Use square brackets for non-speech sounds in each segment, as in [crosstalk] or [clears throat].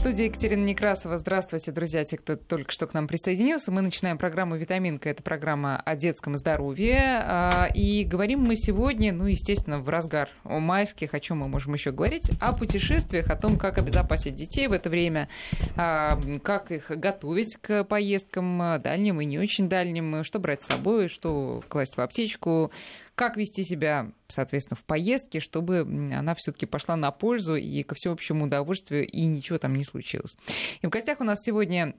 студии Екатерина Некрасова. Здравствуйте, друзья, те, кто только что к нам присоединился. Мы начинаем программу «Витаминка». Это программа о детском здоровье. А, и говорим мы сегодня, ну, естественно, в разгар о майских, о чем мы можем еще говорить, о путешествиях, о том, как обезопасить детей в это время, а, как их готовить к поездкам дальним и не очень дальним, что брать с собой, что класть в аптечку, как вести себя, соответственно, в поездке, чтобы она все-таки пошла на пользу и ко всеобщему удовольствию, и ничего там не случилось. И в гостях у нас сегодня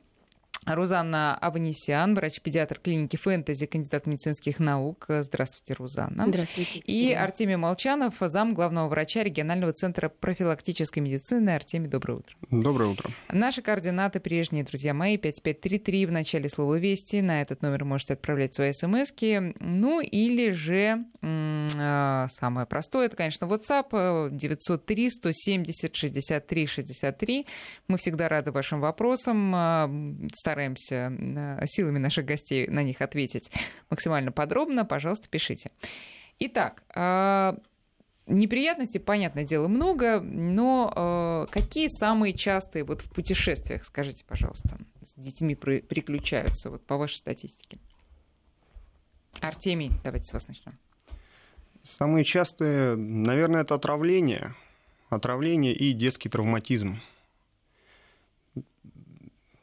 Рузанна Аванесян, врач-педиатр клиники «Фэнтези», кандидат медицинских наук. Здравствуйте, Рузанна. Здравствуйте. И Артемий Молчанов, зам главного врача регионального центра профилактической медицины. Артемий, доброе утро. Доброе утро. Наши координаты прежние, друзья мои, 5533 в начале слова «Вести». На этот номер можете отправлять свои смс -ки. Ну или же а, самое простое, это, конечно, WhatsApp 903 170 63 63. Мы всегда рады вашим вопросам а, постараемся э, силами наших гостей на них ответить максимально подробно. Пожалуйста, пишите. Итак, э, Неприятностей, понятное дело, много, но э, какие самые частые вот в путешествиях, скажите, пожалуйста, с детьми при, приключаются, вот по вашей статистике? Артемий, давайте с вас начнем. Самые частые, наверное, это отравление. Отравление и детский травматизм.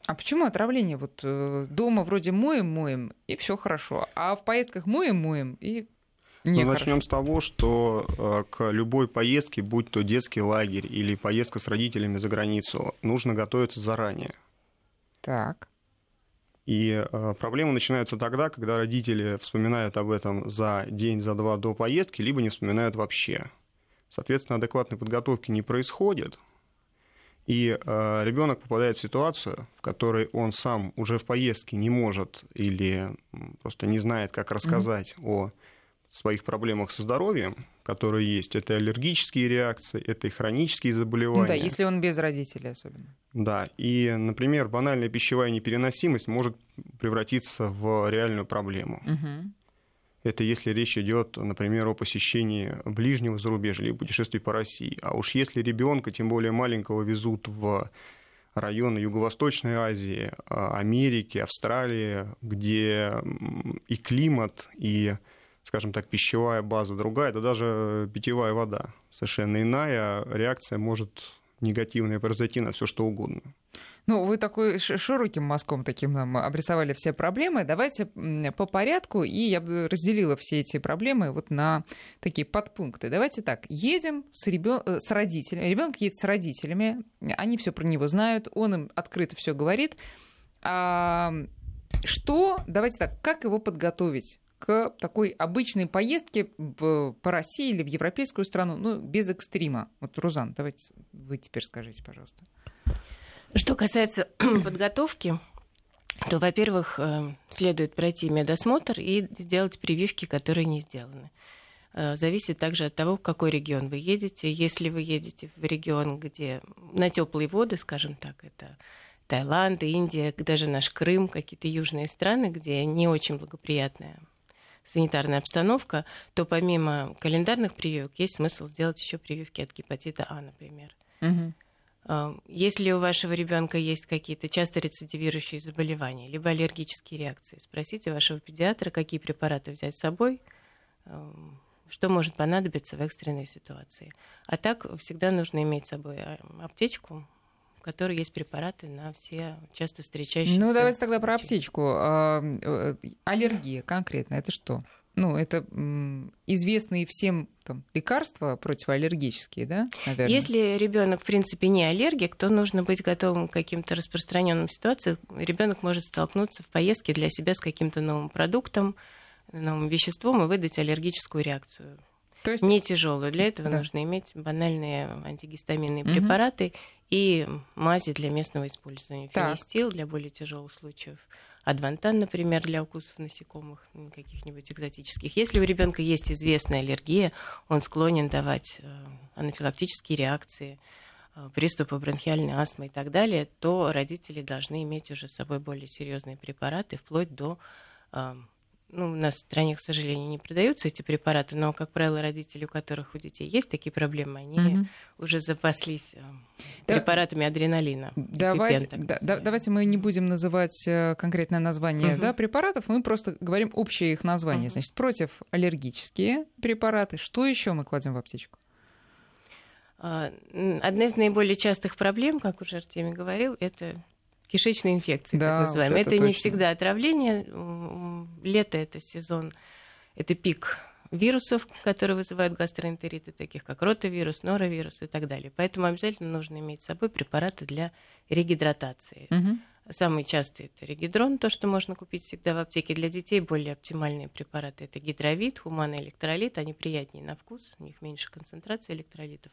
А почему отравление? Вот э, дома вроде моем, моем, и все хорошо. А в поездках моем, моем, и не ну, Начнем с того, что э, к любой поездке, будь то детский лагерь или поездка с родителями за границу, нужно готовиться заранее. Так. И э, проблемы начинаются тогда, когда родители вспоминают об этом за день, за два до поездки, либо не вспоминают вообще. Соответственно, адекватной подготовки не происходит, и э, ребенок попадает в ситуацию, в которой он сам уже в поездке не может или просто не знает, как рассказать mm-hmm. о своих проблемах со здоровьем, которые есть. Это аллергические реакции, это и хронические заболевания. Ну да, если он без родителей особенно. Да, и, например, банальная пищевая непереносимость может превратиться в реальную проблему. Угу. Это если речь идет, например, о посещении ближнего зарубежья или путешествий по России. А уж если ребенка, тем более маленького, везут в районы Юго-Восточной Азии, а, Америки, Австралии, где и климат, и, скажем так, пищевая база другая, да даже питьевая вода совершенно иная, реакция может негативная произойти на все что угодно. Ну, вы такой широким мазком таким нам обрисовали все проблемы. Давайте по порядку, и я бы разделила все эти проблемы вот на такие подпункты. Давайте так, едем с, ребен... Э, с родителями, ребенок едет с родителями, они все про него знают, он им открыто все говорит. А что, давайте так, как его подготовить? к такой обычной поездке по России или в европейскую страну, ну, без экстрима. Вот, Рузан, давайте вы теперь скажите, пожалуйста. Что касается [clears throat] подготовки, то, во-первых, э, следует пройти медосмотр и сделать прививки, которые не сделаны. Э, зависит также от того, в какой регион вы едете. Если вы едете в регион, где на теплые воды, скажем так, это Таиланд, Индия, даже наш Крым, какие-то южные страны, где не очень благоприятная санитарная обстановка, то помимо календарных прививок есть смысл сделать еще прививки от гепатита А, например. Угу. Если у вашего ребенка есть какие-то часто рецидивирующие заболевания, либо аллергические реакции, спросите вашего педиатра, какие препараты взять с собой, что может понадобиться в экстренной ситуации. А так всегда нужно иметь с собой а, аптечку, в которой есть препараты на все часто встречающиеся. Ну, давайте тогда про аптечку. Э, аллергия конкретно, это что? Ну, это известные всем там, лекарства противоаллергические, да, наверное? Если ребенок, в принципе, не аллергик, то нужно быть готовым к каким-то распространенным ситуациям. Ребенок может столкнуться в поездке для себя с каким-то новым продуктом, новым веществом и выдать аллергическую реакцию. То есть... Не тяжелую. Для этого да. нужно иметь банальные антигистаминные угу. препараты и мази для местного использования. Фенистил для более тяжелых случаев адвантан, например, для укусов насекомых, каких-нибудь экзотических. Если у ребенка есть известная аллергия, он склонен давать э, анафилактические реакции, э, приступы бронхиальной астмы и так далее, то родители должны иметь уже с собой более серьезные препараты, вплоть до э, ну, у нас в стране, к сожалению, не продаются эти препараты, но, как правило, родители, у которых у детей есть такие проблемы, они угу. уже запаслись э, да. препаратами адреналина. Давайте, да, да, давайте мы не будем называть э, конкретное название угу. да, препаратов, мы просто говорим общее их название. Угу. Значит, против аллергические препараты. Что еще мы кладем в аптечку? А, одна из наиболее частых проблем, как уже Артемий говорил, это кишечной инфекции, да, так называемой. Это, это не всегда отравление. Лето это сезон, это пик вирусов, которые вызывают гастроэнтериты, таких как ротавирус, норовирус и так далее. Поэтому обязательно нужно иметь с собой препараты для регидратации. Угу. Самый частый это регидрон, то, что можно купить всегда в аптеке. Для детей более оптимальные препараты это гидровит, хуман электролит. Они приятнее на вкус, у них меньше концентрации электролитов.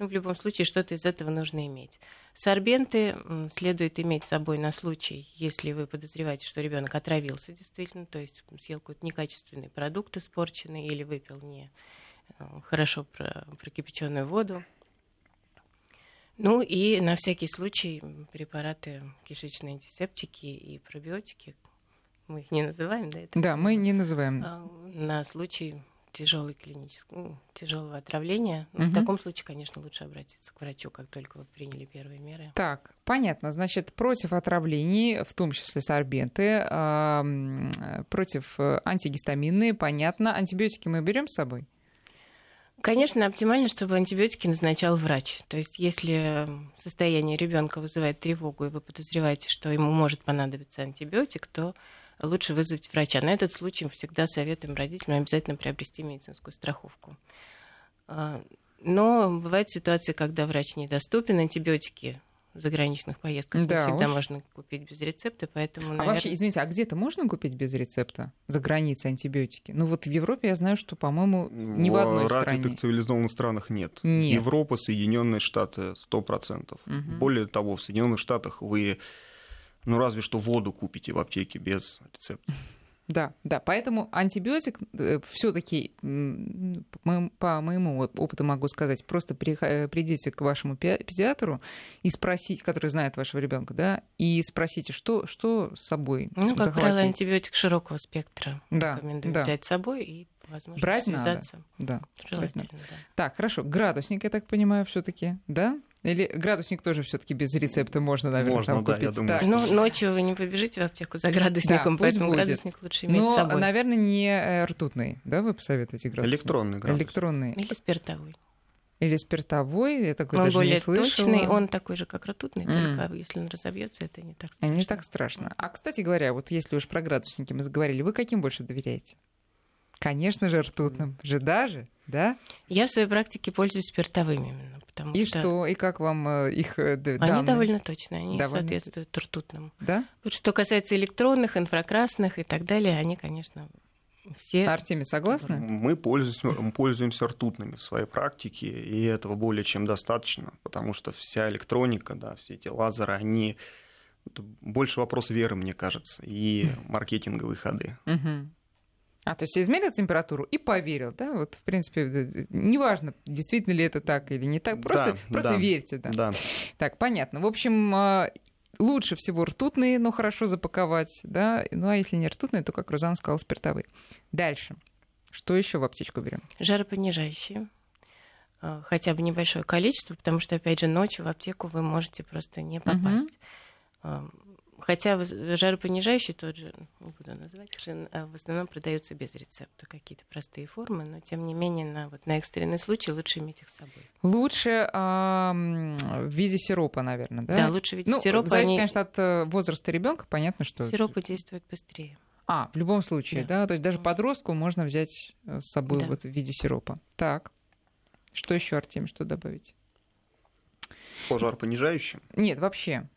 Ну, в любом случае, что-то из этого нужно иметь. Сорбенты следует иметь с собой на случай, если вы подозреваете, что ребенок отравился действительно, то есть съел какой-то некачественный продукт испорченный или выпил не э, хорошо прокипяченную воду. Ну и на всякий случай препараты кишечные антисептики и пробиотики. Мы их не называем, да? Это да, мы не называем. А, на случай тяжелой клинического, ну, тяжелого отравления. Угу. В таком случае, конечно, лучше обратиться к врачу, как только вы приняли первые меры. Так, понятно. Значит, против отравлений, в том числе сорбенты, против э, антигистаминные, понятно. Антибиотики мы берем с собой? Конечно, оптимально, чтобы антибиотики назначал врач. То есть, если состояние ребенка вызывает тревогу, и вы подозреваете, что ему может понадобиться антибиотик, то лучше вызвать врача. На этот случай всегда советуем родителям обязательно приобрести медицинскую страховку. А, но бывают ситуации, когда врач недоступен, антибиотики в заграничных поездках да, не всегда уж. можно купить без рецепта, поэтому, наверное... А вообще, извините, а где-то можно купить без рецепта за границей антибиотики? Ну вот в Европе я знаю, что, по-моему, ни в, в одной стране. В цивилизованных странах нет. нет. Европа, Соединенные Штаты, сто процентов. Угу. Более того, в Соединенных Штатах вы ну, разве что воду купите в аптеке без рецепта. Да, да, поэтому антибиотик э, все-таки, по моему опыту могу сказать, просто э, придите к вашему педиатру и спросите, который знает вашего ребенка, да, и спросите, что, что с собой Ну, как захватить. правило, антибиотик широкого спектра да, рекомендую да. взять с собой и возможно Брать связаться. Надо. Да, желательно. Да. Так, хорошо. Градусник, я так понимаю, все-таки, да? Или градусник тоже все-таки без рецепта можно, наверное, можно, там да, купить. Я думаю, да. Но ночью вы не побежите в аптеку за градусником, да, поэтому будет. градусник лучше иметь Но, с собой. наверное, не э, ртутный, да, вы посоветуете градусник? Электронный градусник. Электронный. Или спиртовой. Или спиртовой, я такой он даже более не слышала. точный, он такой же, как ртутный, mm. только если он разобьется, это не так страшно. А не так страшно. А, кстати говоря, вот если уж про градусники мы заговорили, вы каким больше доверяете? Конечно же, ртутным. Же даже, да? Я в своей практике пользуюсь спиртовыми именно. Потому и что... что? И как вам э, их э, данные? Они довольно точные, они довольно соответствуют точно. ртутным. Да? Вот что касается электронных, инфракрасных и так далее, они, конечно, все... Артемий, согласны? Мы пользуемся, пользуемся ртутными в своей практике, и этого более чем достаточно, потому что вся электроника, да, все эти лазеры, они... Это больше вопрос веры, мне кажется, и [laughs] маркетинговые ходы. Угу. А, то есть измерил температуру и поверил, да? Вот, в принципе, неважно, действительно ли это так или не так, просто, да, просто да, верьте, да. да. Так, понятно. В общем, а, лучше всего ртутные, но хорошо запаковать, да? Ну, а если не ртутные, то, как Рузан сказал, спиртовые. Дальше. Что еще в аптечку берем? Жаропонижающие а, хотя бы небольшое количество, потому что, опять же, ночью в аптеку вы можете просто не попасть. Угу. Хотя жаропонижающий тот же, не буду называть, а в основном продаются без рецепта, какие-то простые формы, но тем не менее на, вот, на экстренный случай лучше иметь их с собой. Лучше а, в виде сиропа, наверное, да? Да, лучше в виде ну, сиропа. Зависит, они... конечно, от э, возраста ребенка, понятно, что... Сиропы действуют быстрее. А, в любом случае, да, да? то есть даже подростку можно взять э, с собой да. вот в виде сиропа. Так, что еще, Артем, что добавить? По жаропонижающим? Нет, вообще.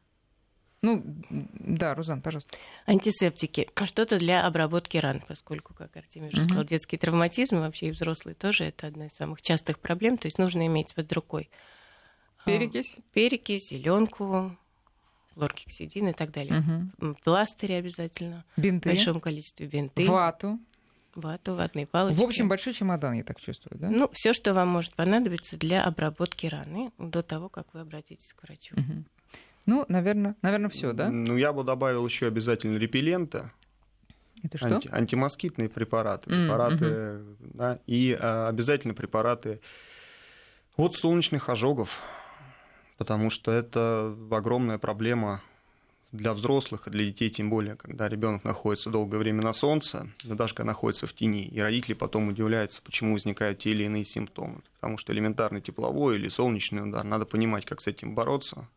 Ну, да, Рузан, пожалуйста. Антисептики. Что-то для обработки ран, поскольку, как Артемий уже сказал, детский травматизм, вообще и взрослый тоже, это одна из самых частых проблем. То есть нужно иметь под рукой а, перекись, перекись, зеленку, хлоргексидин и так далее. Угу. Пластыри обязательно. Бинты. В большом количестве бинты. Вату. Вату, ватные палочки. В общем, большой чемодан, я так чувствую, да? Ну, все, что вам может понадобиться для обработки раны до того, как вы обратитесь к врачу. Угу. Ну, наверное, наверное, все, да? Ну, я бы добавил еще обязательно репеллента. Это что? Анти, антимоскитные препараты, препараты, mm-hmm. да, и а, обязательно препараты от солнечных ожогов, потому что это огромная проблема для взрослых и для детей, тем более, когда ребенок находится долгое время на солнце, да даже когда находится в тени, и родители потом удивляются, почему возникают те или иные симптомы. Потому что элементарный тепловой или солнечный удар, надо понимать, как с этим бороться.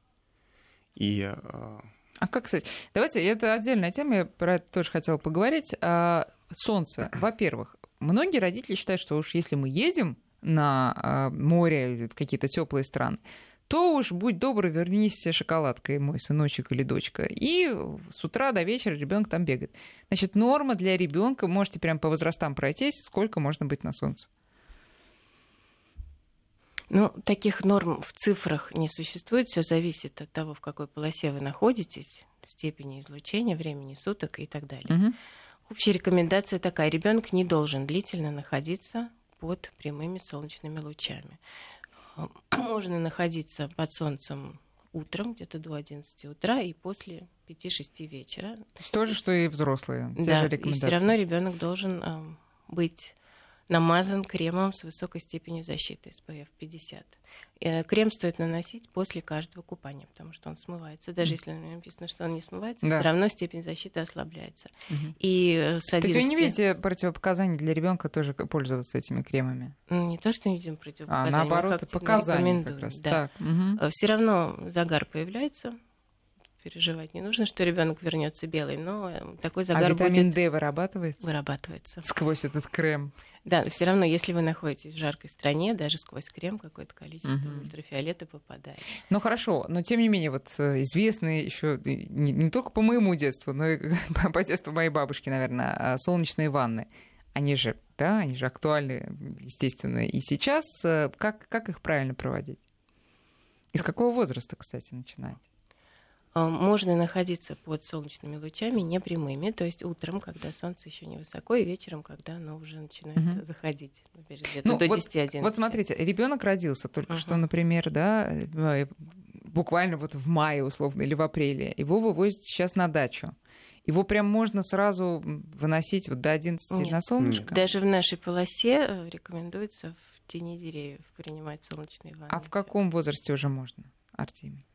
И а, а как, кстати, давайте, это отдельная тема, я про это тоже хотела поговорить. А, солнце, [clears throat] во-первых, многие родители считают, что уж если мы едем на а, море, какие-то теплые страны, то уж будь добр, вернись шоколадкой, мой сыночек или дочка. И с утра до вечера ребенок там бегает. Значит, норма для ребенка, можете прям по возрастам пройтись, сколько можно быть на солнце. Ну, таких норм в цифрах не существует. Все зависит от того, в какой полосе вы находитесь, степени излучения, времени суток и так далее. Угу. Общая рекомендация такая: ребенок не должен длительно находиться под прямыми солнечными лучами. Можно находиться под солнцем утром, где-то до 11 утра, и после 5-6 вечера. То есть то же, что и взрослые. Да, и все равно ребенок должен э, быть намазан кремом с высокой степенью защиты SPF 50. И крем стоит наносить после каждого купания, потому что он смывается. Даже если написано, что он не смывается, да. все равно степень защиты ослабляется. Угу. И с 11... То есть вы не видите противопоказаний для ребенка тоже пользоваться этими кремами? Ну, не то, что не видим противопоказаний. А наоборот, показания как раз. Да. Так. Угу. Все равно загар появляется, переживать не нужно, что ребенок вернется белый, но э, такой загар а витамин будет... D вырабатывается? Вырабатывается. Сквозь этот крем. Да, все равно, если вы находитесь в жаркой стране, даже сквозь крем какое-то количество угу. ультрафиолета попадает. Ну хорошо, но тем не менее, вот э, известные еще не, не только по моему детству, но и [laughs] по детству моей бабушки, наверное, а, солнечные ванны. Они же, да, они же актуальны, естественно, и сейчас. Э, как, как их правильно проводить? Из какого возраста, кстати, начинать? А, можно находиться под солнечными лучами непрямыми, то есть утром, когда солнце еще не высоко, и вечером, когда оно уже начинает угу. заходить, где-то ну, до вот, 10-11. Вот смотрите, ребенок родился только угу. что, например, да, э, буквально вот в мае условно или в апреле, его вывозят сейчас на дачу. Его прям можно сразу выносить вот до 11 Нет, на солнышко? Даже в нашей полосе э, рекомендуется в тени деревьев принимать солнечные ванны. А в каком возрасте уже можно, Артемий?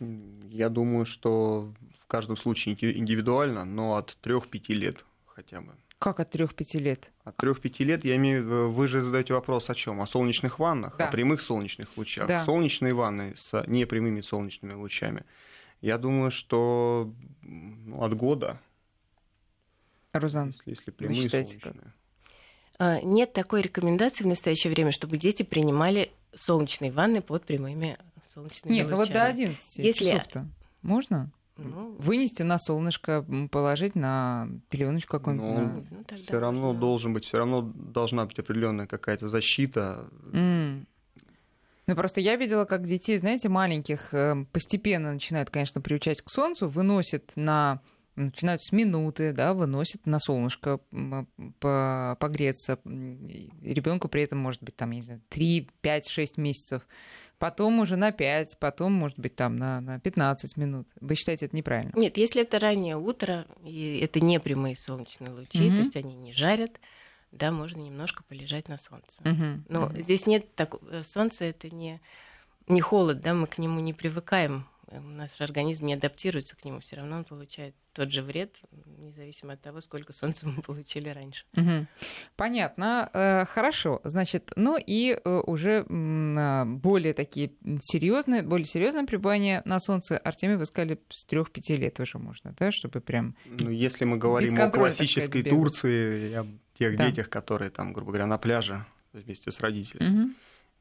Я думаю, что в каждом случае индивидуально, но от 3-5 лет хотя бы. Как от 3-5 лет? От 3-5 лет я имею в виду, вы же задаете вопрос о чем? О солнечных ваннах, да. о прямых солнечных лучах. Да. Солнечные ванны с непрямыми солнечными лучами. Я думаю, что ну, от года. Розан, если, если прямые вы считаете, солнечные. Как? Нет такой рекомендации в настоящее время, чтобы дети принимали солнечные ванны под прямыми солнечными Нет, ну вот до 11 Если... часов-то можно? Ну, Вынести на солнышко, положить на пеленочку какую-нибудь. Ну, на... ну, все равно можно. должен быть, все равно должна быть определенная какая-то защита. Mm. Ну, просто я видела, как детей, знаете, маленьких эм, постепенно начинают, конечно, приучать к солнцу, выносят на начинают с минуты, да, выносят на солнышко погреться. Ребенку при этом может быть там, не знаю, 3, 5, 6 месяцев потом уже на 5, потом, может быть, там на, на 15 минут. Вы считаете это неправильно? Нет, если это раннее утро, и это не прямые солнечные лучи, mm-hmm. то есть они не жарят, да, можно немножко полежать на солнце. Mm-hmm. Но mm-hmm. здесь нет так... Э, солнце это не, не холод, да, мы к нему не привыкаем наш организм не адаптируется к нему, все равно он получает тот же вред, независимо от того, сколько солнца мы [laughs] получили раньше. Угу. Понятно. Э, хорошо. Значит, ну и э, уже а, более такие серьезные, более серьезное пребывание на солнце, Артемий, вы сказали, с 3-5 лет уже можно, да, чтобы прям... Ну, если мы говорим о классической Турции, о тех да. детях, которые там, грубо говоря, на пляже вместе с родителями. Угу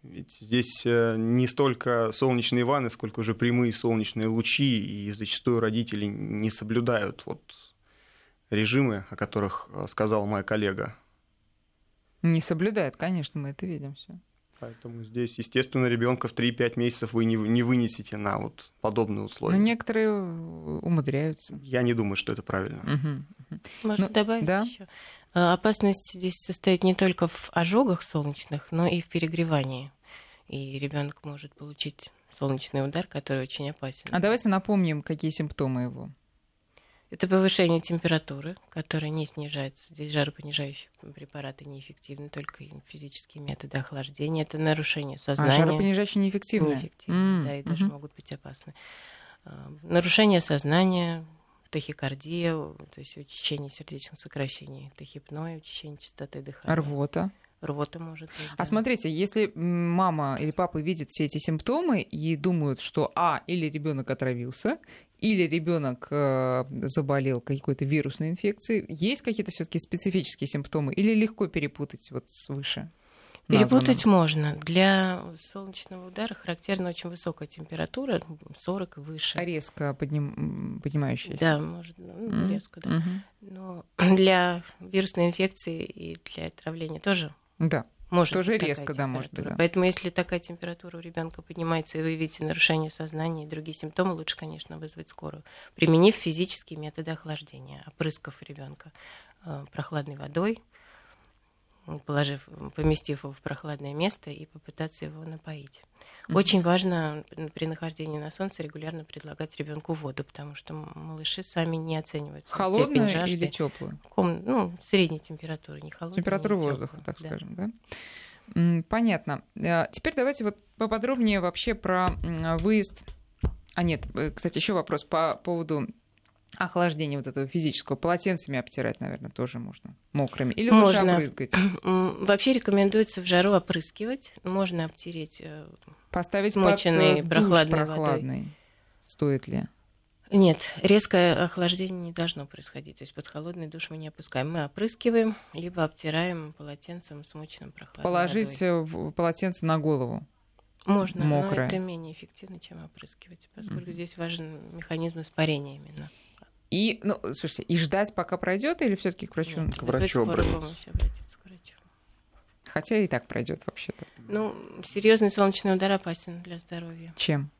ведь здесь э, не столько солнечные ванны, сколько уже прямые солнечные лучи, и зачастую родители не соблюдают вот режимы, о которых э, сказала моя коллега. Не соблюдают, конечно, мы это видим все. Поэтому здесь, естественно, ребенка в 3-5 месяцев вы не, не вынесете на вот подобные условия. Но некоторые умудряются. Я не думаю, что это правильно. Угу. Можно ну, добавить да? еще? Э, опасность здесь состоит не только в ожогах солнечных, но и в перегревании. И ребенок может получить солнечный удар, который очень опасен. А давайте напомним, какие симптомы его. Это повышение температуры, которая не снижается. Здесь жаропонижающие препараты неэффективны, только физические методы охлаждения. Это нарушение а сознания. А жаропонижающие неэффективны? Неэффективны, mm-hmm. да, и даже могут быть опасны. А, нарушение сознания, тахикардия, то есть учащение сердечных сокращений, тахипное, учащение частоты дыхания. Рвота? рвота может быть. А смотрите, если мама или папа видят все эти симптомы и думают, что а или ребенок отравился, или ребенок э, заболел какой-то вирусной инфекцией, есть какие-то все-таки специфические симптомы, или легко перепутать вот свыше? Перепутать названным. можно. Для солнечного удара характерна очень высокая температура, 40 и выше. А резко подним... поднимающаяся? Да, может, ну, mm-hmm. резко, да. Mm-hmm. Но [clears throat] для вирусной инфекции и для отравления тоже да. Может Тоже резко, да, может быть. Да. Поэтому, если такая температура у ребенка поднимается, и вы видите нарушение сознания и другие симптомы, лучше, конечно, вызвать скорую, применив физические методы охлаждения, опрыскав ребенка э, прохладной водой, положив, поместив его в прохладное место и попытаться его напоить. Mm-hmm. Очень важно при нахождении на солнце регулярно предлагать ребенку воду, потому что малыши сами не оценивают холодную жажды. или теплую? Ком... Ну, средней температуры, не холодную. Температуру не воздуха, теплую. так да. скажем, да? Понятно. А, теперь давайте вот поподробнее вообще про выезд. А нет, э, кстати, еще вопрос по поводу охлаждение вот этого физического полотенцами обтирать, наверное, тоже можно мокрыми. Или можно. лучше обрызгать? [clears throat] Вообще рекомендуется в жару опрыскивать. Можно обтереть э, Поставить смоченный под прохладной, прохладной. Водой. Стоит ли? Нет, резкое охлаждение не должно происходить. То есть под холодный душ мы не опускаем. Мы опрыскиваем, либо обтираем полотенцем смоченным прохладной Положить водой. полотенце на голову? Можно, Мокрое. но это менее эффективно, чем опрыскивать, поскольку mm-hmm. здесь важен механизм испарения именно. И, ну, слушайте, и ждать, пока пройдет, или все-таки к врачу? Нет, к врачу обратиться. обратиться к врачу. Хотя и так пройдет вообще-то. Ну, серьезный солнечный удар опасен для здоровья. Чем?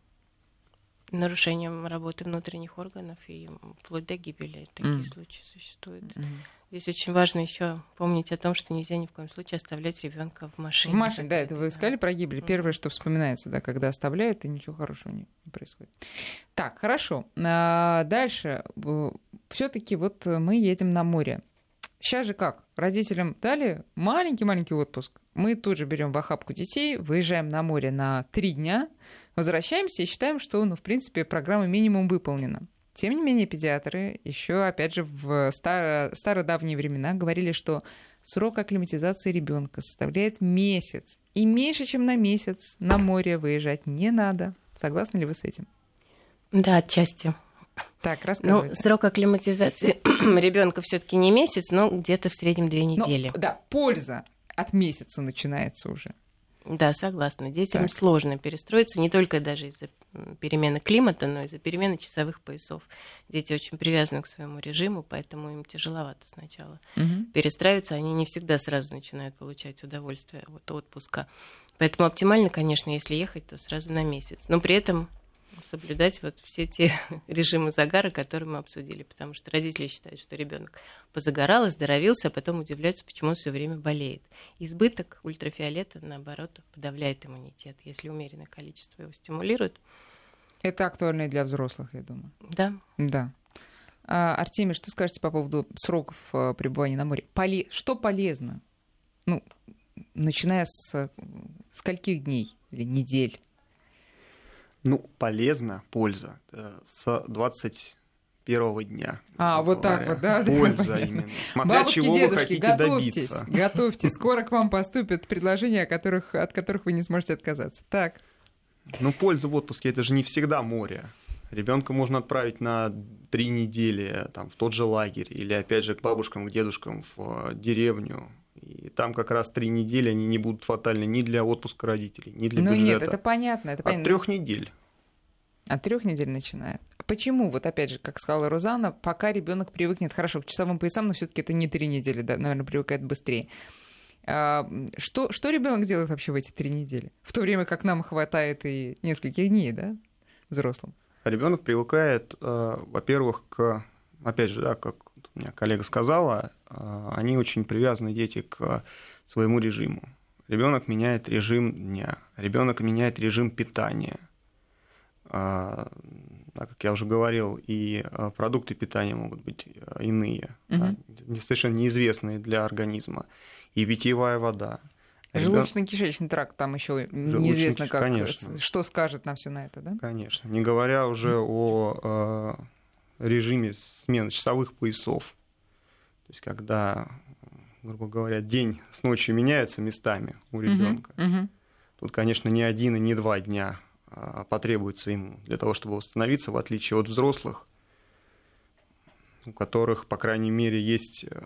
Нарушением работы внутренних органов и вплоть до гибели. Такие mm. случаи существуют. Mm. Здесь очень важно еще помнить о том, что нельзя ни в коем случае оставлять ребенка в машине. В машине, да, это вы сказали про гибель. Первое, что вспоминается, да, когда оставляют, и ничего хорошего не, происходит. Так, хорошо. А, дальше. Все-таки вот мы едем на море. Сейчас же как? Родителям дали маленький-маленький отпуск. Мы тут же берем в охапку детей, выезжаем на море на три дня, возвращаемся и считаем, что, ну, в принципе, программа минимум выполнена. Тем не менее, педиатры еще, опять же, в старо, стародавние времена говорили, что срок акклиматизации ребенка составляет месяц. И меньше, чем на месяц на море выезжать не надо. Согласны ли вы с этим? Да, отчасти. Так, рассказывайте. Ну, срок акклиматизации [clears throat] ребенка все-таки не месяц, но где-то в среднем две ну, недели. Ну, да, польза от месяца начинается уже. Да, согласна. Детям так. сложно перестроиться не только даже из-за перемены климата, но и из-за перемены часовых поясов. Дети очень привязаны к своему режиму, поэтому им тяжеловато сначала угу. перестраиваться. Они не всегда сразу начинают получать удовольствие от отпуска. Поэтому оптимально, конечно, если ехать, то сразу на месяц. Но при этом соблюдать вот все те [laughs] режимы загара, которые мы обсудили, потому что родители считают, что ребенок позагорал, оздоровился, а потом удивляются, почему он все время болеет. Избыток ультрафиолета, наоборот, подавляет иммунитет, если умеренное количество его стимулирует. Это актуально и для взрослых, я думаю. Да. Да. А, Артемий, что скажете по поводу сроков э, пребывания на море? Поле... Что полезно? Ну, начиная с скольких дней или недель? Ну, полезно, польза. Э, с 21 дня. А, вот так вот, да? Польза именно. [laughs] Смотря Бабушки, чего дедушки, вы хотите готовьтесь, добиться. [laughs] Готовьтесь, скоро к вам поступят предложения, которых, от которых вы не сможете отказаться. Так. Ну, польза в отпуске это же не всегда море. Ребенка можно отправить на три недели там, в тот же лагерь или опять же к бабушкам, к дедушкам в э, деревню и там как раз три недели они не будут фатальны ни для отпуска родителей, ни для ну, бюджета. Ну нет, это понятно. Это понятно. От трех недель. От трех недель начиная. Почему? Вот опять же, как сказала Розана, пока ребенок привыкнет хорошо к часовым поясам, но все-таки это не три недели, да, наверное, привыкает быстрее. А, что, что ребенок делает вообще в эти три недели? В то время как нам хватает и нескольких дней, да, взрослым? Ребенок привыкает, э, во-первых, к, опять же, да, как у меня коллега сказала, а, они очень привязаны, дети, к своему режиму. Ребенок меняет режим дня, ребенок меняет режим питания. А, да, как я уже говорил, и э, продукты питания могут быть э, иные, угу. да, совершенно неизвестные для организма, и питьевая вода. Желудочно-кишечный тракт там еще неизвестно, как, конечно. что скажет нам все на это, да? Конечно. Не говоря уже о э, режиме смены часовых поясов. То есть, когда, грубо говоря, день с ночью меняется местами у ребенка. Угу, угу. Тут, конечно, не один и не два дня а, потребуется ему для того, чтобы восстановиться, в отличие от взрослых, у которых, по крайней мере, есть, э,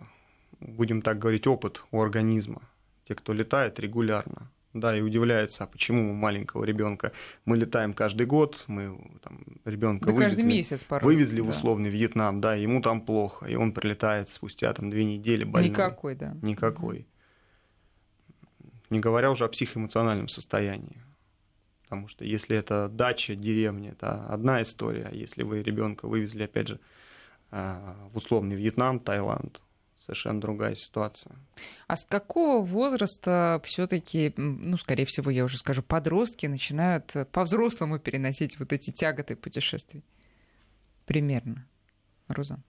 будем так говорить, опыт у организма. Те, кто летает регулярно, да, и удивляется, а почему у маленького ребенка мы летаем каждый год, мы там, ребенка да вывезли, месяц порой, вывезли да. в условный Вьетнам, да, ему там плохо, и он прилетает спустя там две недели больной. Никакой, да. Никакой. Не говоря уже о психоэмоциональном состоянии. Потому что если это дача, деревня, это одна история. А если вы ребенка вывезли, опять же, а, в условный Вьетнам, Таиланд, совершенно другая ситуация. А с какого возраста все-таки, ну, скорее всего, я уже скажу, подростки начинают по-взрослому переносить вот эти тяготы путешествий? Примерно. Розан.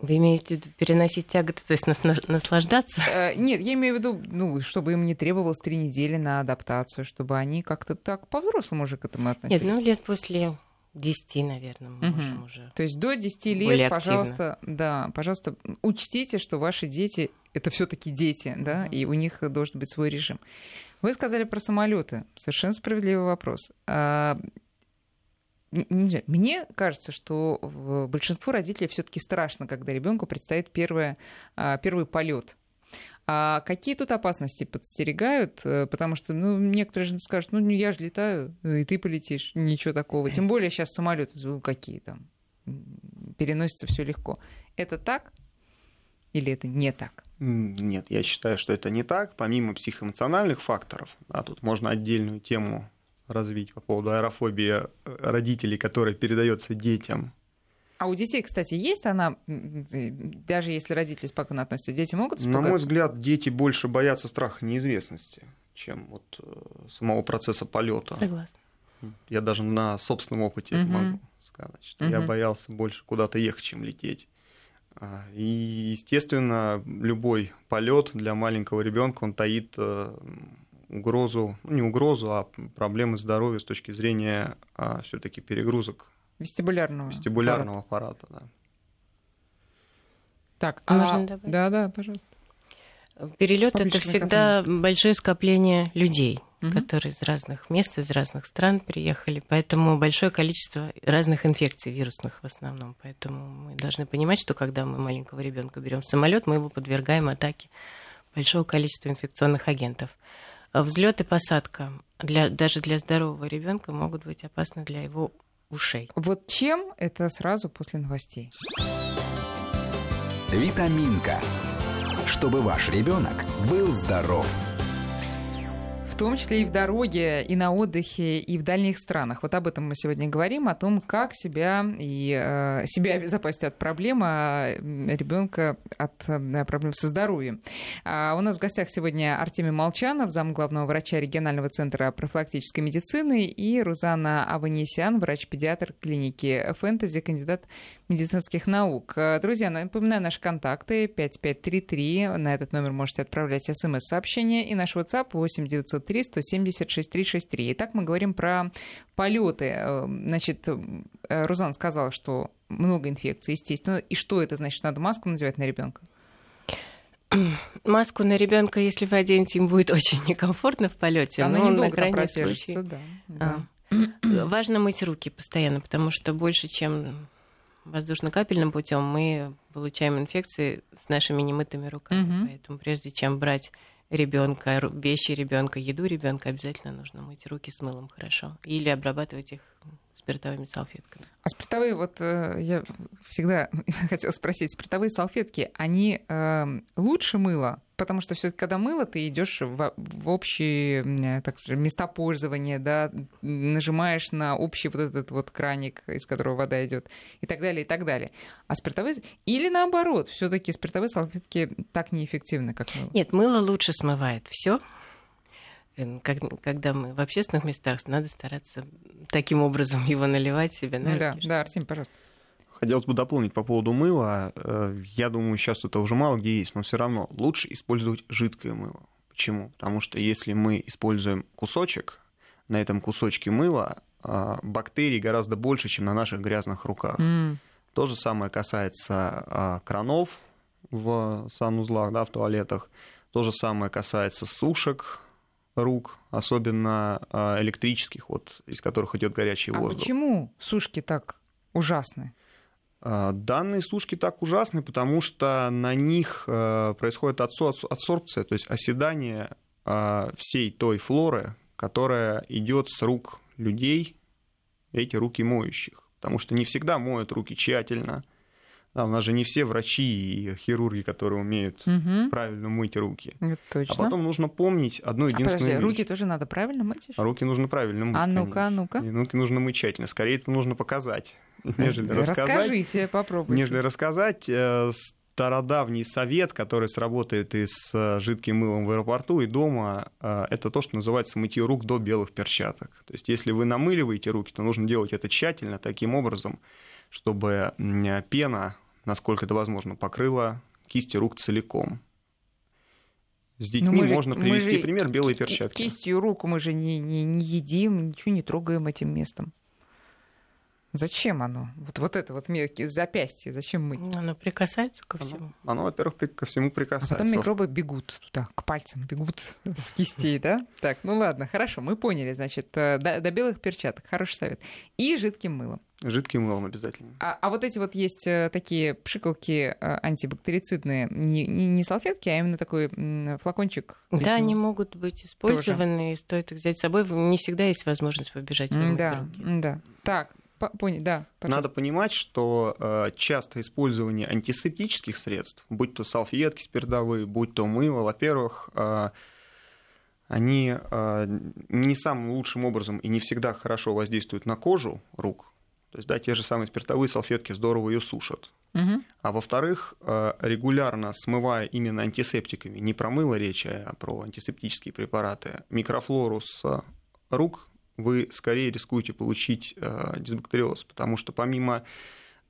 Вы имеете в виду переносить тяготы, то есть наслаждаться? Э, нет, я имею в виду, ну, чтобы им не требовалось три недели на адаптацию, чтобы они как-то так по-взрослому уже к этому относились. Нет, ну, лет после 10, наверное, мы угу. можем уже. То есть до 10 лет, пожалуйста, да, пожалуйста, учтите, что ваши дети это все-таки дети, да, и у них должен быть свой режим. Вы сказали про самолеты. Совершенно справедливый вопрос. А, не знаю, мне кажется, что большинству родителей все-таки страшно, когда ребенку предстоит первое, а, первый полет. А какие тут опасности подстерегают? Э, потому что ну, некоторые же скажут, ну я же летаю, и ты полетишь, ничего такого. Тем более сейчас самолеты ну, какие там, переносится все легко. Это так или это не так? Нет, я считаю, что это не так. Помимо психоэмоциональных факторов, да, тут можно отдельную тему развить по поводу аэрофобии э, родителей, которая передается детям. А у детей, кстати, есть она, даже если родители спокойно относятся, дети могут испугаться? На мой взгляд, дети больше боятся страха неизвестности, чем вот э, самого процесса полета. Согласна. Я даже на собственном опыте угу. это могу сказать, что угу. я боялся больше куда-то ехать, чем лететь. А, и, естественно, любой полет для маленького ребенка он таит э, угрозу, ну, не угрозу, а проблемы здоровья с точки зрения а, все-таки перегрузок вестибулярного, вестибулярного аппарата. аппарата да. Так, а... Можно добавить? Да, да, пожалуйста. Перелет это всегда микрофон. большое скопление людей, угу. которые из разных мест, из разных стран приехали. Поэтому большое количество разных инфекций вирусных в основном. Поэтому мы должны понимать, что когда мы маленького ребенка берем в самолет, мы его подвергаем атаке большого количества инфекционных агентов. Взлет и посадка для, даже для здорового ребенка могут быть опасны для его ушей. Вот чем это сразу после новостей. Витаминка. Чтобы ваш ребенок был здоров том числе и в дороге, и на отдыхе, и в дальних странах. Вот об этом мы сегодня говорим, о том, как себя и э, себя обезопасить от проблем, а ребенка от э, проблем со здоровьем. А у нас в гостях сегодня Артемий Молчанов, зам главного врача регионального центра профилактической медицины, и Рузана Аванесян, врач-педиатр клиники Фэнтези, кандидат медицинских наук. Э, друзья, напоминаю наши контакты 5533. На этот номер можете отправлять смс-сообщения. И наш WhatsApp 8903 176 363. Итак, мы говорим про полеты. Э, значит, э, Рузан сказала, что много инфекций, естественно. И что это значит? Надо маску надевать на ребенка? [clears throat] Маску на ребенка, если вы оденете, им будет [laughs] очень некомфортно в полете. Она недолго протяжется, да. да. А. Важно мыть руки постоянно, потому что больше, чем воздушно-капельным путем мы получаем инфекции с нашими немытыми руками. Угу. Поэтому прежде чем брать ребенка, вещи ребенка, еду ребенка, обязательно нужно мыть руки с мылом хорошо. Или обрабатывать их спиртовыми салфетками. А спиртовые, вот э, я всегда [laughs] хотела спросить, спиртовые салфетки, они э, лучше мыла? Потому что все-таки, когда мыло, ты идешь в, в общие так скажем, места пользования, да, нажимаешь на общий вот этот вот краник, из которого вода идет, и так далее, и так далее. А спиртовые... Или наоборот, все-таки спиртовые салфетки так неэффективны, как мыло? Нет, мыло лучше смывает все Э, когда мы в общественных местах, надо стараться таким образом [laughs] его наливать себе на Да, да, Артем, пожалуйста. Хотелось бы дополнить по поводу мыла. Э, я думаю, сейчас это уже мало где есть, но все равно лучше использовать жидкое мыло. Почему? Потому что если мы используем кусочек, на этом кусочке мыла э, бактерий гораздо больше, чем на наших грязных руках. Mm. То же самое касается кранов в санузлах, да, в туалетах. То же самое касается сушек, рук, особенно а, электрических, вот, из которых идет горячий а воздух. почему сушки так ужасны? А, данные сушки так ужасны, потому что на них а, происходит адсорбция, то есть оседание всей той флоры, которая идет с рук людей, эти руки моющих. Потому что не всегда моют руки тщательно, да, у нас же не все врачи и хирурги, которые умеют угу. правильно мыть руки. Это точно. А потом нужно помнить одну единственную а подожди, вещь. руки тоже надо правильно мыть? А руки нужно правильно мыть. А ну-ка, а ну-ка. И руки нужно мыть тщательно. Скорее это нужно показать, [laughs] нежели рассказать. Расскажите, попробуйте. Нежели рассказать э, стародавний совет, который сработает и с э, жидким мылом в аэропорту, и дома, э, это то, что называется мытье рук до белых перчаток. То есть, если вы намыливаете руки, то нужно делать это тщательно, таким образом, чтобы пена насколько это возможно, покрыла кисти рук целиком. С ну, детьми же, можно привести же пример белые перчатки. Кистью рук мы же не, не, не едим, ничего не трогаем этим местом. Зачем оно? Вот, вот это вот запястье, зачем мыть? Ну, оно прикасается ко всему. Оно, оно во-первых, ко всему прикасается. А потом микробы бегут туда, к пальцам, бегут [laughs] с кистей, да? Так, ну ладно, хорошо, мы поняли, значит, э, до, до белых перчаток, хороший совет. И жидким мылом. Жидким мылом обязательно. А, а вот эти вот есть э, такие пшикалки э, антибактерицидные, не, не, не салфетки, а именно такой флакончик. Да, они могут быть использованы, Тоже. стоит их взять с собой. Не всегда есть возможность побежать. Да, руки. да. Так, Понял, да. Пожалуйста. Надо понимать, что э, часто использование антисептических средств, будь то салфетки спиртовые, будь то мыло, во-первых, э, они э, не самым лучшим образом и не всегда хорошо воздействуют на кожу рук. То есть, да, те же самые спиртовые салфетки здорово ее сушат. Угу. А во-вторых, регулярно смывая именно антисептиками, не про мыло речь, а про антисептические препараты, микрофлору с рук вы скорее рискуете получить э, дисбактериоз, потому что помимо э,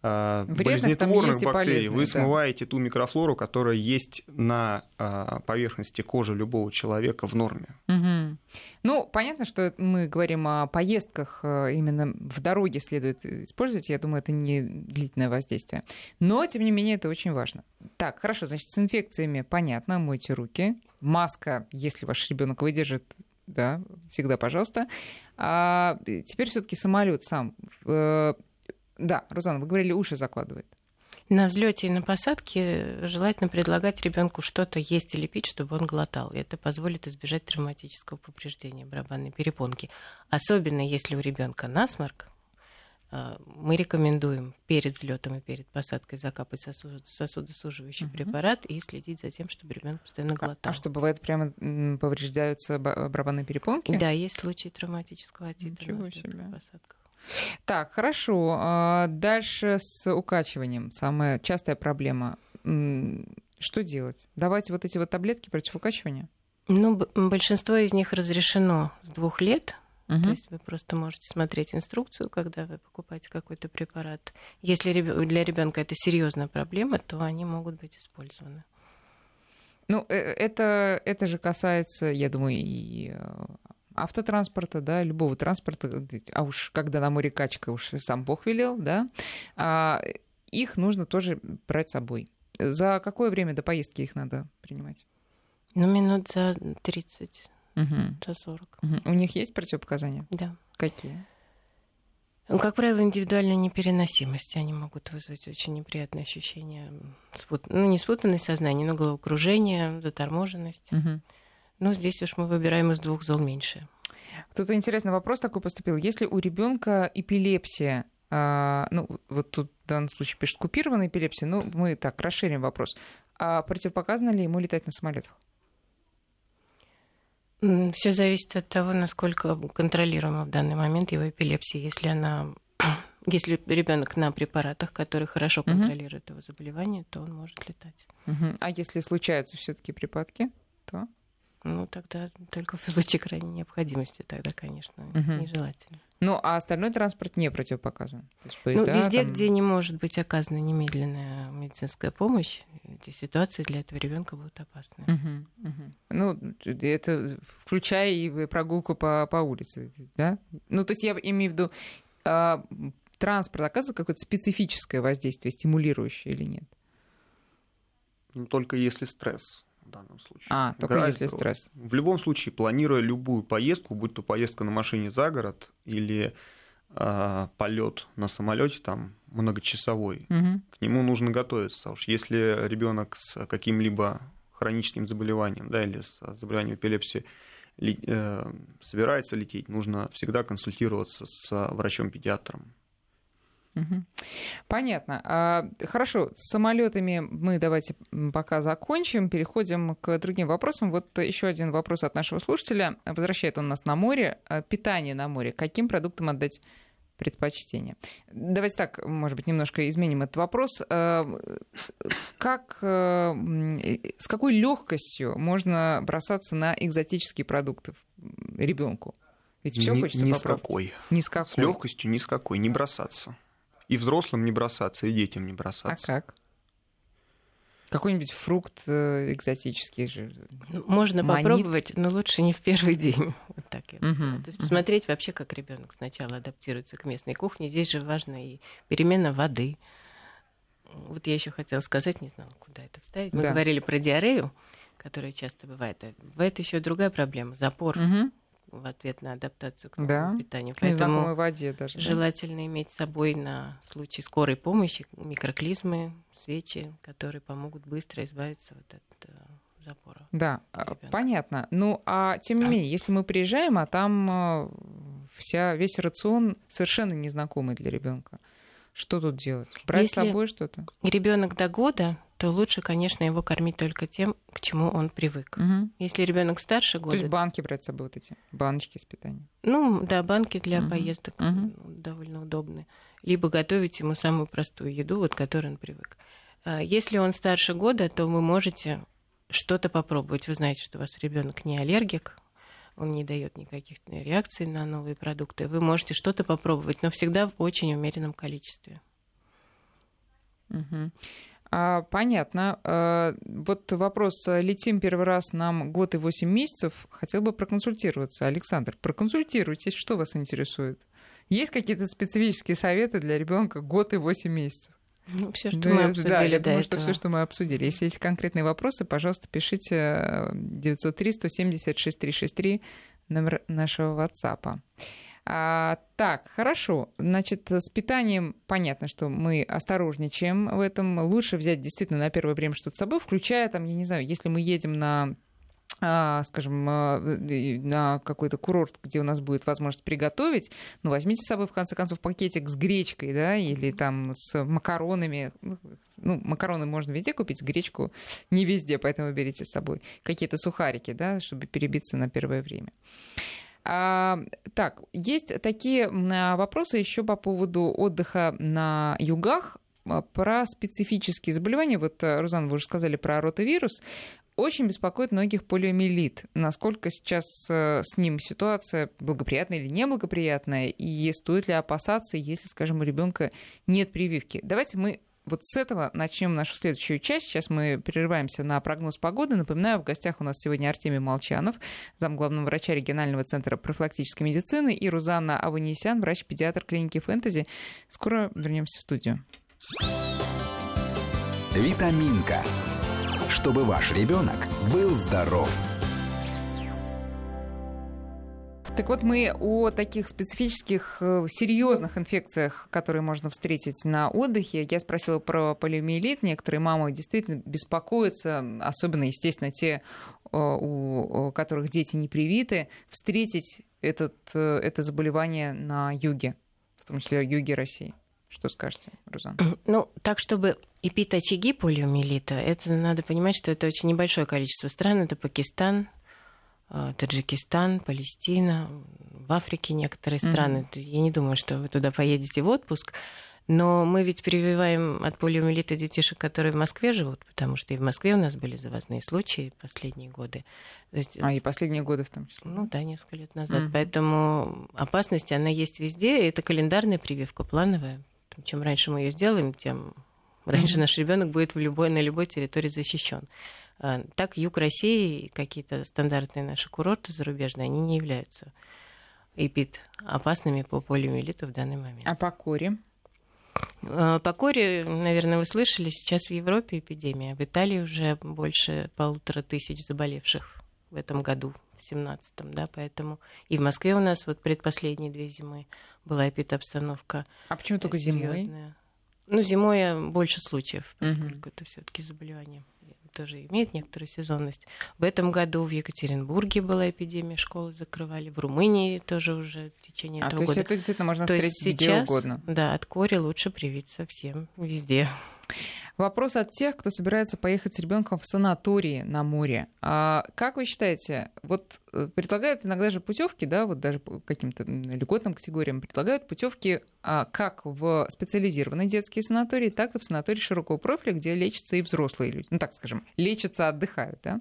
болезнетворных бактерий, вы смываете да. ту микрофлору, которая есть на э, поверхности кожи любого человека в норме. Угу. Ну, понятно, что мы говорим о поездках, э, именно в дороге следует использовать. Я думаю, это не длительное воздействие. Но, тем не менее, это очень важно. Так, хорошо, значит, с инфекциями понятно, мойте руки. Маска, если ваш ребенок выдержит, да, всегда пожалуйста. А теперь все-таки самолет сам. Э, да, Розана, вы говорили, уши закладывает. На взлете и на посадке желательно предлагать ребенку что-то есть или пить, чтобы он глотал. И это позволит избежать травматического повреждения барабанной перепонки. Особенно если у ребенка насморк, а, мы рекомендуем перед взлетом и перед посадкой закапать сосуд, сосудосуживающий угу. препарат и следить за тем, чтобы ребенок постоянно глотал. А, а что бывает, прямо повреждаются барабанные перепонки? Да, есть случаи травматического отита на себе. посадках. Так, хорошо. А, дальше с укачиванием. Самая частая проблема. Что делать? Давать вот эти вот таблетки против укачивания? Ну, большинство из них разрешено с двух лет Угу. То есть вы просто можете смотреть инструкцию, когда вы покупаете какой-то препарат. Если для ребенка это серьезная проблема, то они могут быть использованы. Ну, э, это, это же касается, я думаю, и э, автотранспорта, да, любого транспорта, а уж когда на море качка, уж сам Бог велел, да, а их нужно тоже брать с собой. За какое время до поездки их надо принимать? Ну, минут за 30 угу. за 40. Угу. У них есть противопоказания? Да. Какие? Ну, как правило, индивидуальная непереносимость. Они могут вызвать очень неприятные ощущения. Спут... Ну, не спутанность сознания, но головокружение, заторможенность. Угу. Ну, здесь уж мы выбираем из двух зол меньше. Тут интересный вопрос такой поступил. Если у ребенка эпилепсия, а, ну, вот тут в данном случае пишет купированная эпилепсия, ну, мы так расширим вопрос. А противопоказано ли ему летать на самолетах? Все зависит от того, насколько контролируема в данный момент его эпилепсия. Если она [clears throat] если ребенок на препаратах, которые хорошо контролируют угу. его заболевание, то он может летать. Угу. А если случаются все-таки припадки, то? Ну, тогда только в случае крайней необходимости, тогда, конечно, угу. нежелательно. Ну, а остальной транспорт не противопоказан? Поезда, ну, везде, там... где не может быть оказана немедленная медицинская помощь, эти ситуации для этого ребенка будут опасны. Угу, угу. Ну, это включая и прогулку по, по улице, да? Ну, то есть я имею в виду, а, транспорт оказывает какое-то специфическое воздействие, стимулирующее или нет? Ну, только если стресс данном случае. А, только если стресс. В любом случае, планируя любую поездку, будь то поездка на машине за город или э, полет на самолете там многочасовой, угу. к нему нужно готовиться. Уж если ребенок с каким-либо хроническим заболеванием, да, или с заболеванием эпилепсии э, собирается лететь, нужно всегда консультироваться с врачом-педиатром. Понятно. А, хорошо, с самолетами мы давайте пока закончим, переходим к другим вопросам. Вот еще один вопрос от нашего слушателя. Возвращает он нас на море. А, питание на море. Каким продуктам отдать предпочтение? Давайте так, может быть, немножко изменим этот вопрос. А, как, с какой легкостью можно бросаться на экзотические продукты ребенку? Ведь все хочется ни попробовать. С какой. Ни с какой. С легкостью ни с какой. Не бросаться. И взрослым не бросаться, и детям не бросаться. А как? Какой-нибудь фрукт э, экзотический же. Ну, можно Манит. попробовать, но лучше не в первый день. [laughs] Вот так я бы То есть посмотреть вообще, как ребенок сначала адаптируется к местной кухне. Здесь же важна и перемена воды. Вот я еще хотела сказать, не знала, куда это вставить. Мы да. говорили про диарею, которая часто бывает. А бывает еще другая проблема запор. Угу в ответ на адаптацию к да. питанию. Поэтому воде даже. Желательно да? иметь с собой на случай скорой помощи микроклизмы, свечи, которые помогут быстро избавиться вот от э, запора. Да, ребенка. понятно. Ну, а тем не менее, если мы приезжаем, а там э, вся, весь рацион совершенно незнакомый для ребенка. Что тут делать? Брать Если с собой что-то? Ребенок до года, то лучше, конечно, его кормить только тем, к чему он привык. Угу. Если ребенок старше года. То есть банки брать с собой вот эти баночки с питанием. Ну, да, банки для угу. поездок угу. довольно удобны. Либо готовить ему самую простую еду, вот которой он привык. А если он старше года, то вы можете что-то попробовать. Вы знаете, что у вас ребенок не аллергик, он не дает никаких реакций на новые продукты. Вы можете что-то попробовать, но всегда в очень умеренном количестве. Угу. А, понятно. А, вот вопрос. Летим первый раз нам год и восемь месяцев. Хотел бы проконсультироваться. Александр, проконсультируйтесь, что вас интересует? Есть какие-то специфические советы для ребенка год и восемь месяцев? Ну, все, что да, мы обсудили. Да, я думаю, что все, что мы обсудили. Если есть конкретные вопросы, пожалуйста, пишите 903-170-6363, номер нашего WhatsApp. А, так, хорошо. Значит, с питанием понятно, что мы осторожничаем в этом. Лучше взять действительно на первое время что-то с собой, включая там, я не знаю, если мы едем на а, скажем, а, на какой-то курорт, где у нас будет возможность приготовить, ну, возьмите с собой, в конце концов, пакетик с гречкой, да, или там с макаронами. Ну, макароны можно везде купить, гречку не везде, поэтому берите с собой. Какие-то сухарики, да, чтобы перебиться на первое время. А, так, есть такие вопросы еще по поводу отдыха на югах про специфические заболевания. Вот, э, Рузан, вы уже сказали про ротавирус очень беспокоит многих полиомиелит. Насколько сейчас э, с ним ситуация благоприятная или неблагоприятная, и стоит ли опасаться, если, скажем, у ребенка нет прививки. Давайте мы вот с этого начнем нашу следующую часть. Сейчас мы прерываемся на прогноз погоды. Напоминаю, в гостях у нас сегодня Артемий Молчанов, замглавного врача регионального центра профилактической медицины, и Рузанна Аванесян, врач-педиатр клиники «Фэнтези». Скоро вернемся в студию. Витаминка чтобы ваш ребенок был здоров. Так вот, мы о таких специфических э, серьезных инфекциях, которые можно встретить на отдыхе. Я спросила про полиомиелит. Некоторые мамы действительно беспокоятся, особенно, естественно, те, э, у которых дети не привиты, встретить этот, э, это заболевание на юге, в том числе юге России. Что скажете, Рузан? Ну, так, чтобы эпид-очаги полиомиелита, это надо понимать, что это очень небольшое количество стран. Это Пакистан, э, Таджикистан, Палестина, в Африке некоторые страны. Mm-hmm. Я не думаю, что вы туда поедете в отпуск. Но мы ведь прививаем от полиомиелита детишек, которые в Москве живут, потому что и в Москве у нас были завозные случаи последние годы. То есть... А и последние годы в том числе? Ну да, несколько лет назад. Mm-hmm. Поэтому опасность, она есть везде. Это календарная прививка, плановая. Чем раньше мы ее сделаем, тем раньше mm-hmm. наш ребенок будет в любой, на любой территории защищен. А, так, юг России, какие-то стандартные наши курорты зарубежные, они не являются эпид опасными по полиомиелиту в данный момент. А по коре? А, по коре, наверное, вы слышали, сейчас в Европе эпидемия. В Италии уже больше полутора тысяч заболевших в этом году, в 17-м, да, поэтому и в Москве у нас вот предпоследние две зимы была эпидобстановка. А почему только зимой? Ну, зимой больше случаев, поскольку угу. это все-таки заболевание тоже имеет некоторую сезонность. В этом году в Екатеринбурге была эпидемия, школы закрывали, в Румынии тоже уже в течение а, этого то года. есть это действительно можно то встретить сейчас, где угодно. Да, от кори лучше привиться всем везде. Вопрос от тех, кто собирается поехать с ребенком в санатории на море. А как вы считаете, вот э, предлагают иногда же путевки, да, вот даже по каким-то льготным категориям предлагают путевки а, как в специализированные детские санатории, так и в санатории широкого профиля, где лечатся и взрослые люди, ну так скажем, лечатся, отдыхают, да.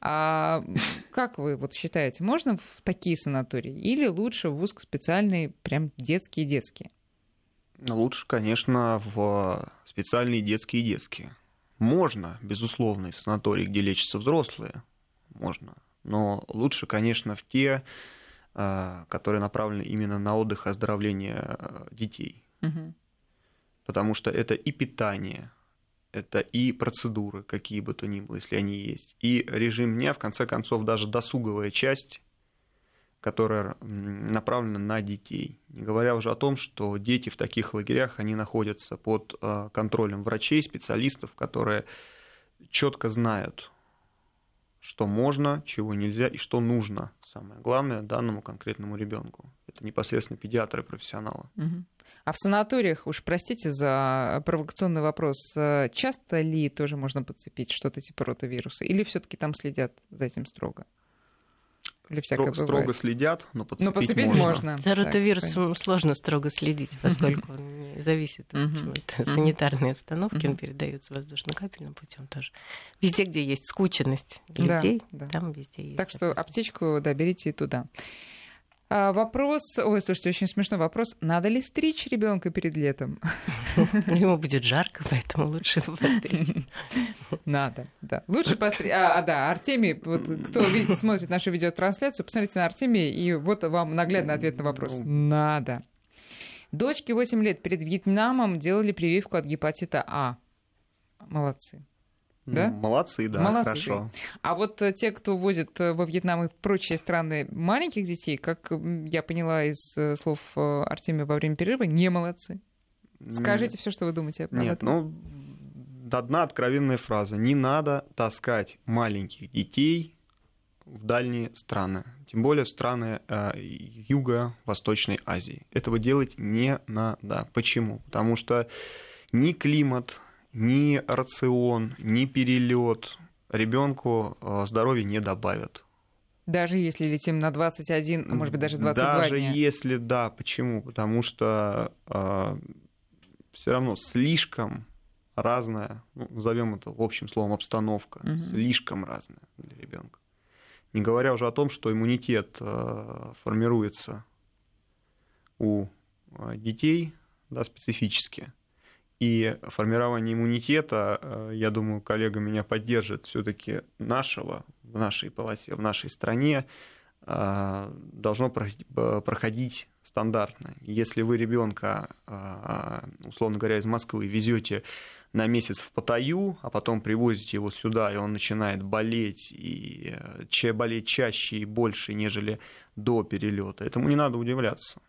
А как вы вот считаете, можно в такие санатории или лучше в узкоспециальные прям детские-детские? Лучше, конечно, в специальные детские и детские. Можно, безусловно, в санатории, где лечатся взрослые, можно. Но лучше, конечно, в те, э, которые направлены именно на отдых и оздоровление э, детей. Угу. Потому что это и питание, это и процедуры, какие бы то ни было, если они есть, и режим дня, в конце концов, даже досуговая часть которая направлена на детей. Не говоря уже о том, что дети в таких лагерях, они находятся под э, контролем врачей, специалистов, которые четко знают, что можно, чего нельзя и что нужно, самое главное, данному конкретному ребенку. Это непосредственно педиатры профессионалы. А в санаториях, уж простите за провокационный вопрос, э, часто ли тоже можно подцепить что-то типа ротавируса? Или все-таки там следят за этим строго? Или всякое Стро- строго следят, но подцепить, но подцепить можно. можно. За ротавирусом сложно строго следить, поскольку он не зависит от санитарной обстановки, он передается воздушно-капельным путем тоже. Везде, где есть скученность людей, там везде есть. Так что аптечку, да, берите и туда. А, вопрос, ой, слушайте, очень смешной вопрос. Надо ли стричь ребенка перед летом? [laughs] Ему будет жарко, поэтому лучше [laughs] постричь. Надо, да. Лучше постричь. А, а, да, Артемий, вот кто видит, смотрит нашу видеотрансляцию, посмотрите на Артемия, и вот вам наглядный ответ на вопрос. Ну. Надо. Дочке 8 лет перед Вьетнамом делали прививку от гепатита А. Молодцы. Да? Ну, молодцы, да, Молодцы. хорошо. А вот э, те, кто возит э, во Вьетнам и в прочие страны маленьких детей, как я поняла из э, слов Артемия во время перерыва, не молодцы. Скажите все, что вы думаете об Нет, этом. ну, одна откровенная фраза. Не надо таскать маленьких детей в дальние страны, тем более в страны э, Юго-Восточной Азии. Этого делать не надо. Почему? Потому что ни климат, ни рацион, ни перелет ребенку э, здоровья не добавят. Даже если летим на 21, а может быть даже 22 даже дня. Даже если да, почему? Потому что э, все равно слишком разная, ну, назовем это в общем словом обстановка, угу. слишком разная для ребенка. Не говоря уже о том, что иммунитет э, формируется у э, детей да, специфически. И формирование иммунитета, э, я думаю, коллега меня поддержит, все-таки нашего, в нашей полосе, в нашей стране э, должно проходить стандартно. Если вы ребенка, э, условно говоря, из Москвы везете на месяц в Паттайю, а потом привозите его сюда, и он начинает болеть, и болеть чаще и больше, нежели до перелета, этому не надо удивляться.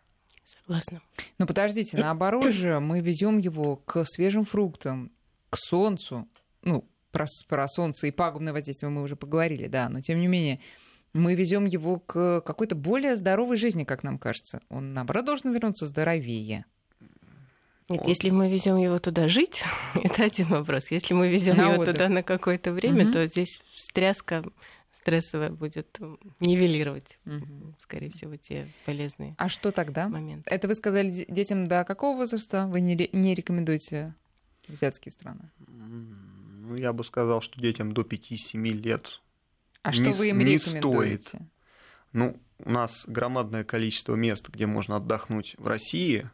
Согласна. Но подождите, наоборот же мы везем его к свежим фруктам, к солнцу. Ну, про, про солнце и пагубное воздействие мы уже поговорили, да, но тем не менее мы везем его к какой-то более здоровой жизни, как нам кажется. Он, наоборот, должен вернуться здоровее. Нет, если мы везем его туда жить, [laughs] это один вопрос. Если мы везем его отдых. туда на какое-то время, угу. то здесь встряска стрессовое будет нивелировать, угу. скорее всего, те полезные. А что тогда? Моменты. Это вы сказали детям до какого возраста вы не, не рекомендуете азиатские страны? Ну, я бы сказал, что детям до 5-7 лет. А что не, вы им не рекомендуете? Стоит. Ну, у нас громадное количество мест, где можно отдохнуть в России.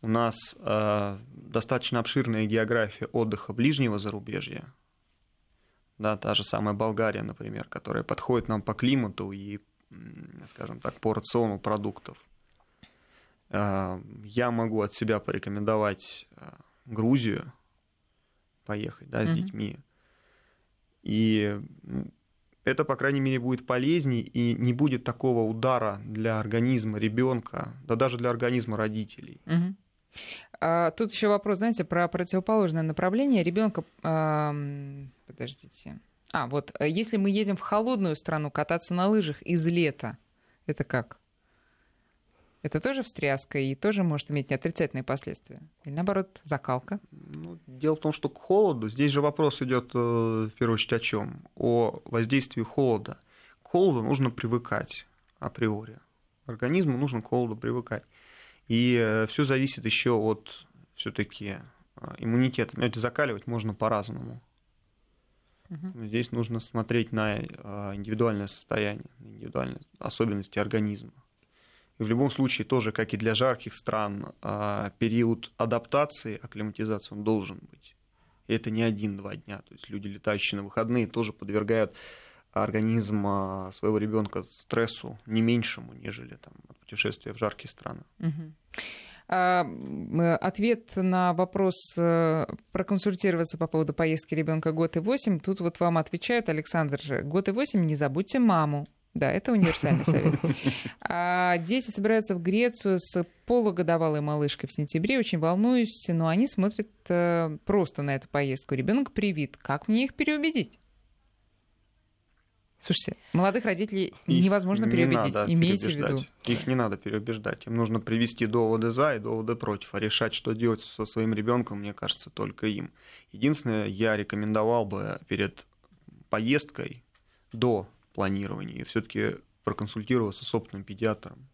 У нас э, достаточно обширная география отдыха ближнего зарубежья. Да, та же самая Болгария, например, которая подходит нам по климату и, скажем так, по рациону продуктов. Э, я могу от себя порекомендовать э, Грузию поехать, да, с mm-hmm. детьми. И это, по крайней мере, будет полезней и не будет такого удара для организма ребенка, да даже для организма родителей. Угу. А, тут еще вопрос, знаете, про противоположное направление. Ребенка, подождите. А, вот, если мы едем в холодную страну кататься на лыжах из лета, это как? Это тоже встряска и тоже может иметь отрицательные последствия? Или наоборот, закалка? Ну, дело в том, что к холоду, здесь же вопрос идет э, в первую очередь о чем? О воздействии холода. К холоду нужно привыкать априори. Организму нужно к холоду привыкать. И э, все зависит еще от все-таки э, иммунитета. Понимаете, закаливать можно по-разному. Угу. Здесь нужно смотреть на индивидуальное состояние, индивидуальные особенности организма. И в любом случае, тоже, как и для жарких стран, а, период адаптации, акклиматизации, он должен быть. И это не один-два дня. То есть люди, летающие на выходные, тоже подвергают организм а, своего ребенка стрессу не меньшему, нежели там, от путешествия в жаркие страны. Угу. Ответ на вопрос э, проконсультироваться по поводу поездки ребенка год и восемь. Тут вот вам отвечают, Александр, год и восемь, не забудьте маму. Да, это универсальный совет. А дети собираются в Грецию с полугодовалой малышкой в сентябре. Очень волнуюсь, но они смотрят э, просто на эту поездку. Ребенок привит. Как мне их переубедить? Слушайте, молодых родителей их невозможно не переубедить, имейте в виду. Их не надо переубеждать. Им нужно привести доводы за и доводы против. А решать, что делать со своим ребенком, мне кажется, только им. Единственное, я рекомендовал бы перед поездкой до планировании, все-таки проконсультироваться с опытным педиатром.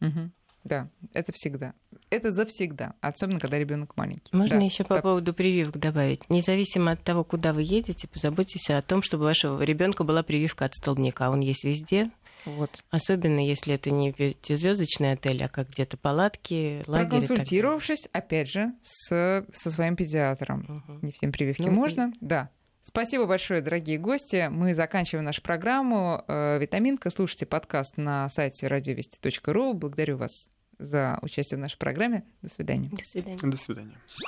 Угу. Да, это всегда. Это завсегда, особенно когда ребенок маленький. Можно да. еще по так. поводу прививок добавить. Независимо от того, куда вы едете, позаботьтесь о том, чтобы у вашего ребенка была прививка от столбняка. Он есть везде. Вот. Особенно если это не пятизвездочный отель, а как где-то палатки, лагерь. Проконсультировавшись, опять же, с, со своим педиатром. Угу. Не всем прививки ну, можно. И... Да. Спасибо большое, дорогие гости. Мы заканчиваем нашу программу э, «Витаминка». Слушайте подкаст на сайте радиовести.ру. Благодарю вас за участие в нашей программе. До свидания. До свидания. До свидания.